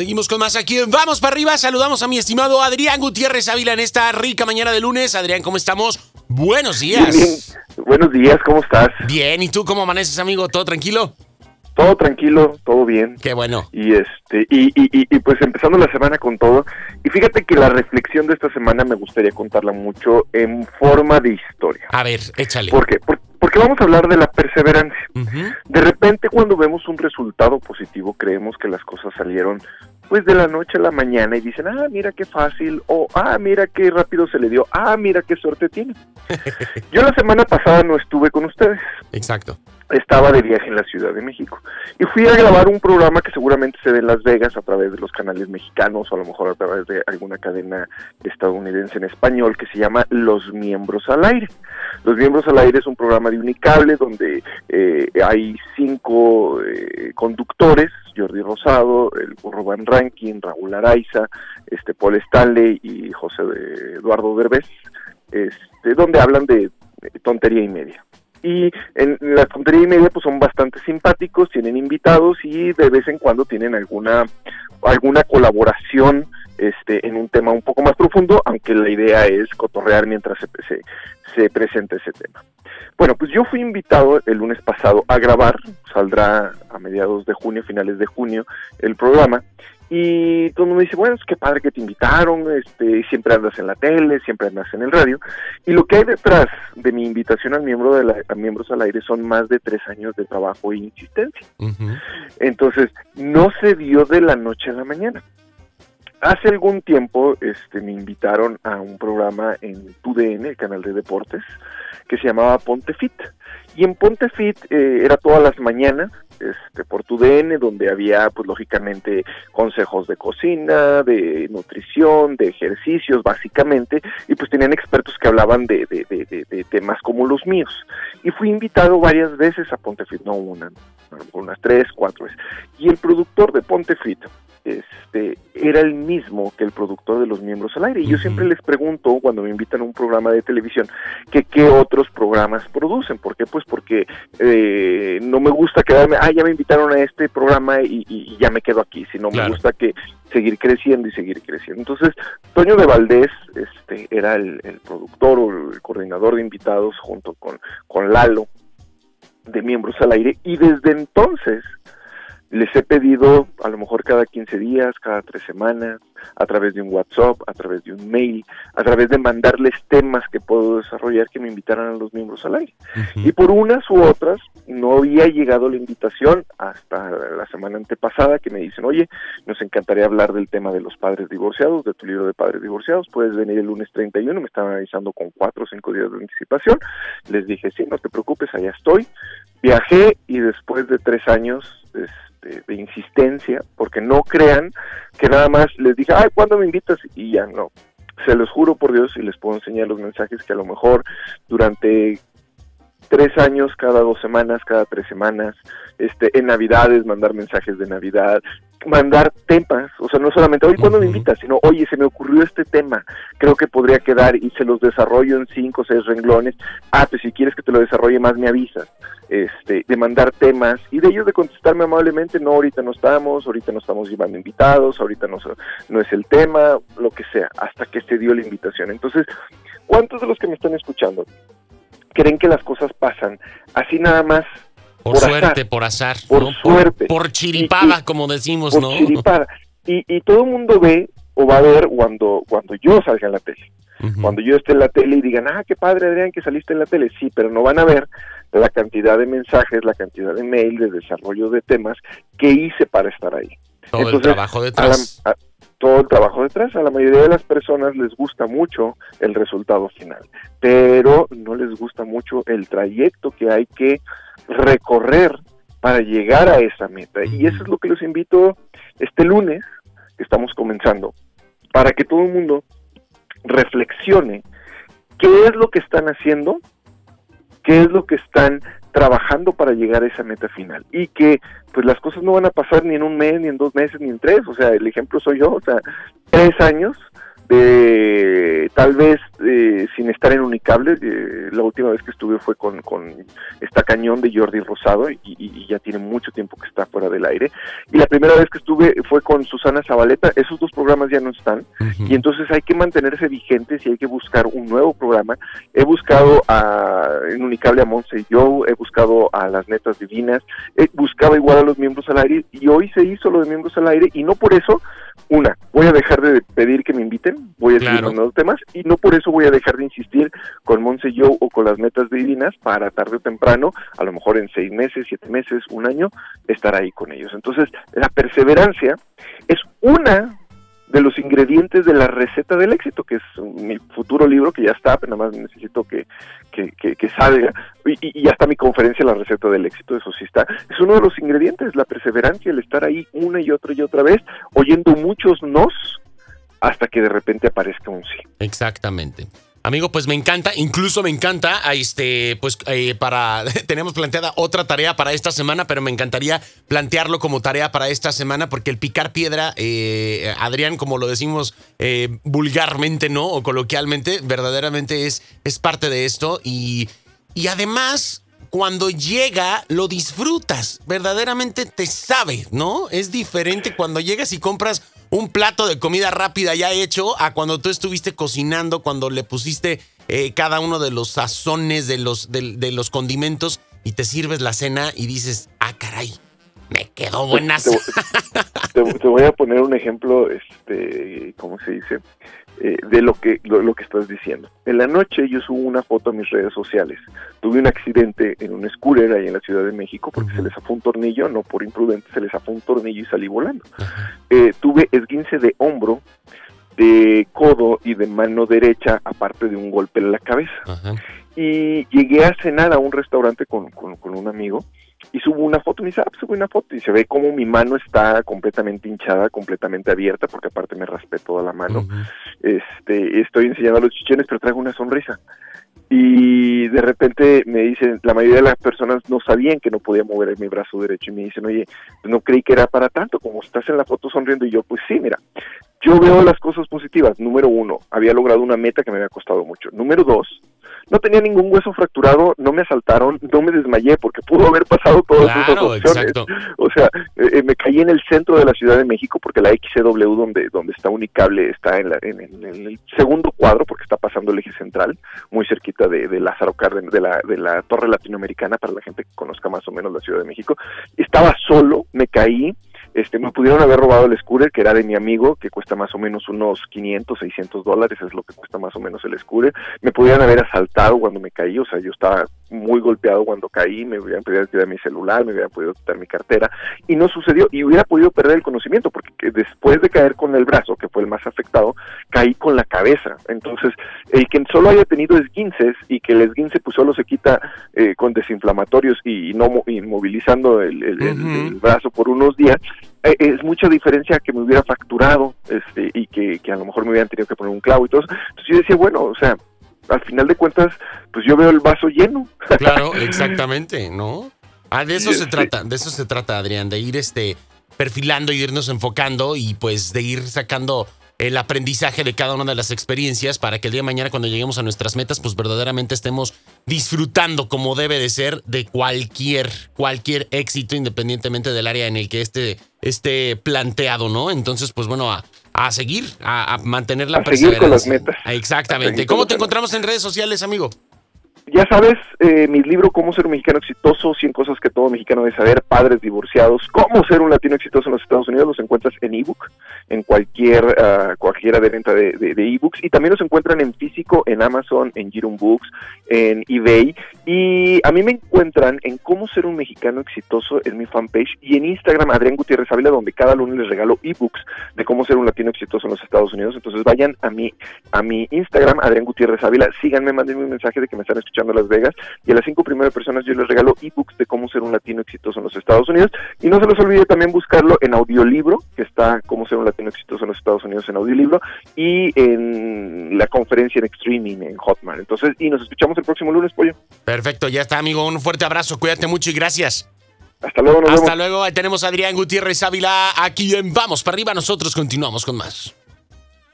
Seguimos con más aquí. Vamos para arriba. Saludamos a mi estimado Adrián Gutiérrez Ávila en esta rica mañana de lunes. Adrián, ¿cómo estamos? Buenos días. Bien, Buenos días, ¿cómo estás? Bien, ¿y tú cómo amaneces, amigo? ¿Todo tranquilo? Todo tranquilo, todo bien. Qué bueno. Y este y, y, y, y, pues empezando la semana con todo. Y fíjate que la reflexión de esta semana me gustaría contarla mucho en forma de historia. A ver, échale. ¿Por qué? Por- porque vamos a hablar de la perseverancia. De repente cuando vemos un resultado positivo creemos que las cosas salieron pues de la noche a la mañana y dicen, ah, mira qué fácil, o ah, mira qué rápido se le dio, ah, mira qué suerte tiene. Yo la semana pasada no estuve con ustedes. Exacto. Estaba de viaje en la Ciudad de México y fui a grabar un programa que seguramente se ve en Las Vegas a través de los canales mexicanos o a lo mejor a través de alguna cadena estadounidense en español que se llama Los Miembros al Aire. Los Miembros al Aire es un programa de Unicable donde eh, hay cinco eh, conductores, Jordi Rosado, el Burro Van Rankin, Raúl Araiza, este Paul Stanley y José de- Eduardo Derbez, este, donde hablan de eh, tontería y media. Y en la tontería y media pues son bastante simpáticos, tienen invitados y de vez en cuando tienen alguna alguna colaboración este en un tema un poco más profundo, aunque la idea es cotorrear mientras se, se, se presenta ese tema. Bueno, pues yo fui invitado el lunes pasado a grabar, saldrá a mediados de junio, finales de junio, el programa, y todo el mundo me dice, bueno, es que padre que te invitaron, este, siempre andas en la tele, siempre andas en el radio, y lo que hay detrás de mi invitación al miembro de la, a miembros al aire son más de tres años de trabajo e insistencia. Entonces, no se dio de la noche a la mañana. Hace algún tiempo este, me invitaron a un programa en TUDN, el canal de deportes, que se llamaba Ponte Fit. Y en Ponte Fit eh, era todas las mañanas este, por TUDN, donde había, pues lógicamente, consejos de cocina, de nutrición, de ejercicios, básicamente, y pues tenían expertos que hablaban de, de, de, de- temas como los míos. Y fui invitado varias veces a Ponte Fit, no una, unas tres, cuatro veces. Y el productor de Ponte Fit, este, era el mismo que el productor de los miembros al aire. Y yo siempre les pregunto cuando me invitan a un programa de televisión que qué otros programas producen. ¿Por qué? Pues porque eh, no me gusta quedarme, ah, ya me invitaron a este programa y, y- y ya me quedo aquí, sino Claro. me gusta que seguir creciendo y seguir creciendo. Entonces, Toño de Valdés este, era el, el productor o el coordinador de invitados junto con, con Lalo de miembros al aire y desde entonces les he pedido a lo mejor cada 15 días, cada tres semanas, a través de un WhatsApp, a través de un mail, a través de mandarles temas que puedo desarrollar que me invitaran a los miembros al aire. Y por unas u otras no había llegado la invitación hasta la semana antepasada que me dicen, oye, nos encantaría hablar del tema de los padres divorciados, de tu libro de padres divorciados, puedes venir el lunes 31, me estaban avisando con cuatro o cinco días de anticipación. Les dije, sí, no te preocupes, allá estoy. Viajé y después de tres años este, de insistencia, porque no crean que nada más les dije, ay, ¿cuándo me invitas? Y ya no. Se los juro por Dios y les puedo enseñar los mensajes que a lo mejor durante tres años, cada dos semanas, cada tres semanas, este, en Navidades, mandar mensajes de Navidad, mandar temas, o sea, no solamente, oye, ¿cuándo me invitas? Sino, oye, se me ocurrió este tema, creo que podría quedar y se los desarrollo en cinco o seis renglones. Ah, pues si quieres que te lo desarrolle más, me avisas. Este, de mandar temas y de ellos de contestarme amablemente, no, ahorita no estamos, ahorita no estamos llevando invitados, ahorita no, no es el tema, lo que sea, hasta que se dio la invitación. Entonces, ¿cuántos de los que me están escuchando creen que las cosas pasan así nada más Por, suerte, por azar. Por ¿no? suerte. Por, chiripada, Y- y- como decimos, por ¿no? chiripada. Y, y todo el mundo ve o va a ver cuando, cuando yo salga en la tele. Cuando yo esté en la tele y digan, ah, qué padre Adrián que saliste en la tele, sí, pero no van a ver la cantidad de mensajes, la cantidad de mail, de desarrollo de temas que hice para estar ahí. Todo el Entonces, trabajo a la- detrás. a- todo el trabajo detrás. A la mayoría de las personas les gusta mucho el resultado final, pero no les gusta mucho el trayecto que hay que recorrer para llegar a esa meta. Y eso es lo que los invito este lunes, que estamos comenzando, para que todo el mundo reflexione qué es lo que están haciendo, qué es lo que están trabajando para llegar a esa meta final. Y que pues las cosas no van a pasar ni en un mes, ni en dos meses, ni en tres, o sea, el ejemplo soy yo, o sea, tres años de tal vez eh, sin estar en Unicable, eh, la última vez que estuve fue con, con esta cañón de Jordi Rosado y, y, ya tiene mucho tiempo que está fuera del aire. Y la primera vez que estuve fue con Susana Zabaleta, esos dos programas ya no están y entonces hay que mantenerse vigentes y hay que buscar un nuevo programa. He buscado a, en Unicable a Monse y yo, he buscado a las netas divinas, he buscado igual a los miembros al aire y hoy se hizo lo de miembros al aire y no por eso una, voy a dejar de pedir que me inviten, voy a seguir mandando temas y no por eso voy a dejar de insistir con Monse Joe o con las metas divinas para tarde o temprano, a lo mejor en seis meses, siete meses, un año, estar ahí con ellos. Entonces, la perseverancia es una de los ingredientes de la receta del éxito, que es mi futuro libro que ya está, nada más necesito que, que, salga, y, ya está mi conferencia La receta del éxito, eso sí está. Es uno de los ingredientes, la perseverancia, el estar ahí una y otra y otra vez, oyendo muchos nos hasta que de repente aparezca un sí. Exactamente. Amigo, pues me encanta, incluso me encanta, este, pues eh, para, tenemos planteada otra tarea para esta semana, pero me encantaría plantearlo como tarea para esta semana, porque el picar piedra, eh, Adrián, como lo decimos eh, vulgarmente, ¿no? O coloquialmente, verdaderamente es, es parte de esto y, y además cuando llega lo disfrutas, verdaderamente te sabe, ¿no? Es diferente cuando llegas y compras un plato de comida rápida ya hecho a cuando tú estuviste cocinando, cuando le pusiste eh, cada uno de los sazones, de los, de, los condimentos y te sirves la cena y dices, ah, caray, me quedó buenas. Te, te, voy a poner un ejemplo, este, ¿cómo se dice? Eh, de lo que, lo, que estás diciendo. En la noche yo subo una foto a mis redes sociales. Tuve un accidente en un scooter ahí en la Ciudad de México porque se les afó un tornillo, no por imprudente, se les afó un tornillo y salí volando. Eh, tuve esguince de hombro, de codo y de mano derecha, aparte de un golpe en la cabeza. Y llegué a cenar a un restaurante con, con, con un amigo y subo una foto, y me dice, ah, pues subo una foto, y se ve como mi mano está completamente hinchada, completamente abierta, porque aparte me raspé toda la mano. este Estoy enseñando los chichones, pero traigo una sonrisa. Y de repente me dicen, la mayoría de las personas no sabían que no podía mover mi brazo derecho, y me dicen, oye, pues no creí que era para tanto, como estás en la foto sonriendo, y yo, pues sí, mira, yo veo las cosas positivas. Número uno, había logrado una meta que me había costado mucho. Número dos, no tenía ningún hueso fracturado, no me asaltaron, no me desmayé porque pudo haber pasado todas esas opciones. O sea, eh, eh, me caí en el centro de la Ciudad de México porque la XCW donde donde está Unicable está en, en, el segundo cuadro porque está pasando el eje central, muy cerquita de, de Lázaro Cárdenas, de la, de la Torre Latinoamericana para la gente que conozca más o menos la Ciudad de México. Estaba solo, me caí, este, me pudieron haber robado el scooter, que era de mi amigo, que cuesta más o menos unos 500, 600 dólares, es lo que cuesta más o menos el scooter. Me pudieron haber asaltado cuando me caí, o sea, yo estaba muy golpeado cuando caí, me hubieran podido quitar mi celular, me hubieran podido quitar mi cartera, y no sucedió, y hubiera podido perder el conocimiento, porque después de caer con el brazo, que fue el más afectado, caí con la cabeza. Entonces, el que solo haya tenido esguinces y que el esguince pues solo se quita eh, con desinflamatorios y, no inmovilizando el brazo por unos días, eh, es mucha diferencia que me hubiera fracturado este, y que, a lo mejor me hubieran tenido que poner un clavo y todo Entonces yo decía, bueno, o sea, al final de cuentas, pues yo veo el vaso lleno. Claro, exactamente, ¿no? Ah, de eso se trata, de eso se trata, Adrián, de ir este perfilando y irnos enfocando y pues de ir sacando el aprendizaje de cada una de las experiencias para que el día de mañana cuando lleguemos a nuestras metas pues verdaderamente estemos disfrutando como debe de ser de cualquier cualquier éxito independientemente del área en el que esté, esté planteado, ¿no? Entonces pues bueno, a, a seguir, a, mantener la a Seguir con las metas. Exactamente. ¿Cómo te encontramos en redes sociales, amigo? Ya sabes, eh, mi libro Cómo ser un mexicano exitoso, 100 cosas que todo mexicano debe saber, padres divorciados, cómo ser un latino exitoso en los Estados Unidos, los encuentras en ebook, en cualquier uh, cualquiera de venta de, ebooks, y también los encuentran en físico, en Amazon, en Girum Books, en eBay, y a mí me encuentran en Cómo ser un mexicano exitoso en mi fanpage, y en Instagram, Adrián Gutiérrez Ávila, donde cada lunes les regalo ebooks de cómo ser un latino exitoso en los Estados Unidos, entonces vayan a mi, a mi Instagram, Adrián Gutiérrez Ávila, síganme, mándenme un mensaje de que me están escuchando Las Vegas y a las cinco primeras personas yo les regalo ebooks de cómo ser un latino exitoso en los Estados Unidos y no se les olvide también buscarlo en audiolibro que está cómo ser un latino exitoso en los Estados Unidos en audiolibro y en la conferencia en streaming en Hotmart. Entonces, y nos escuchamos el próximo lunes, Pollo. Perfecto, ya está, amigo. Un fuerte abrazo, cuídate mucho y gracias. Hasta luego, Hasta luego, ahí tenemos a Adrián Gutiérrez Ávila aquí en Vamos para arriba. Nosotros continuamos con más.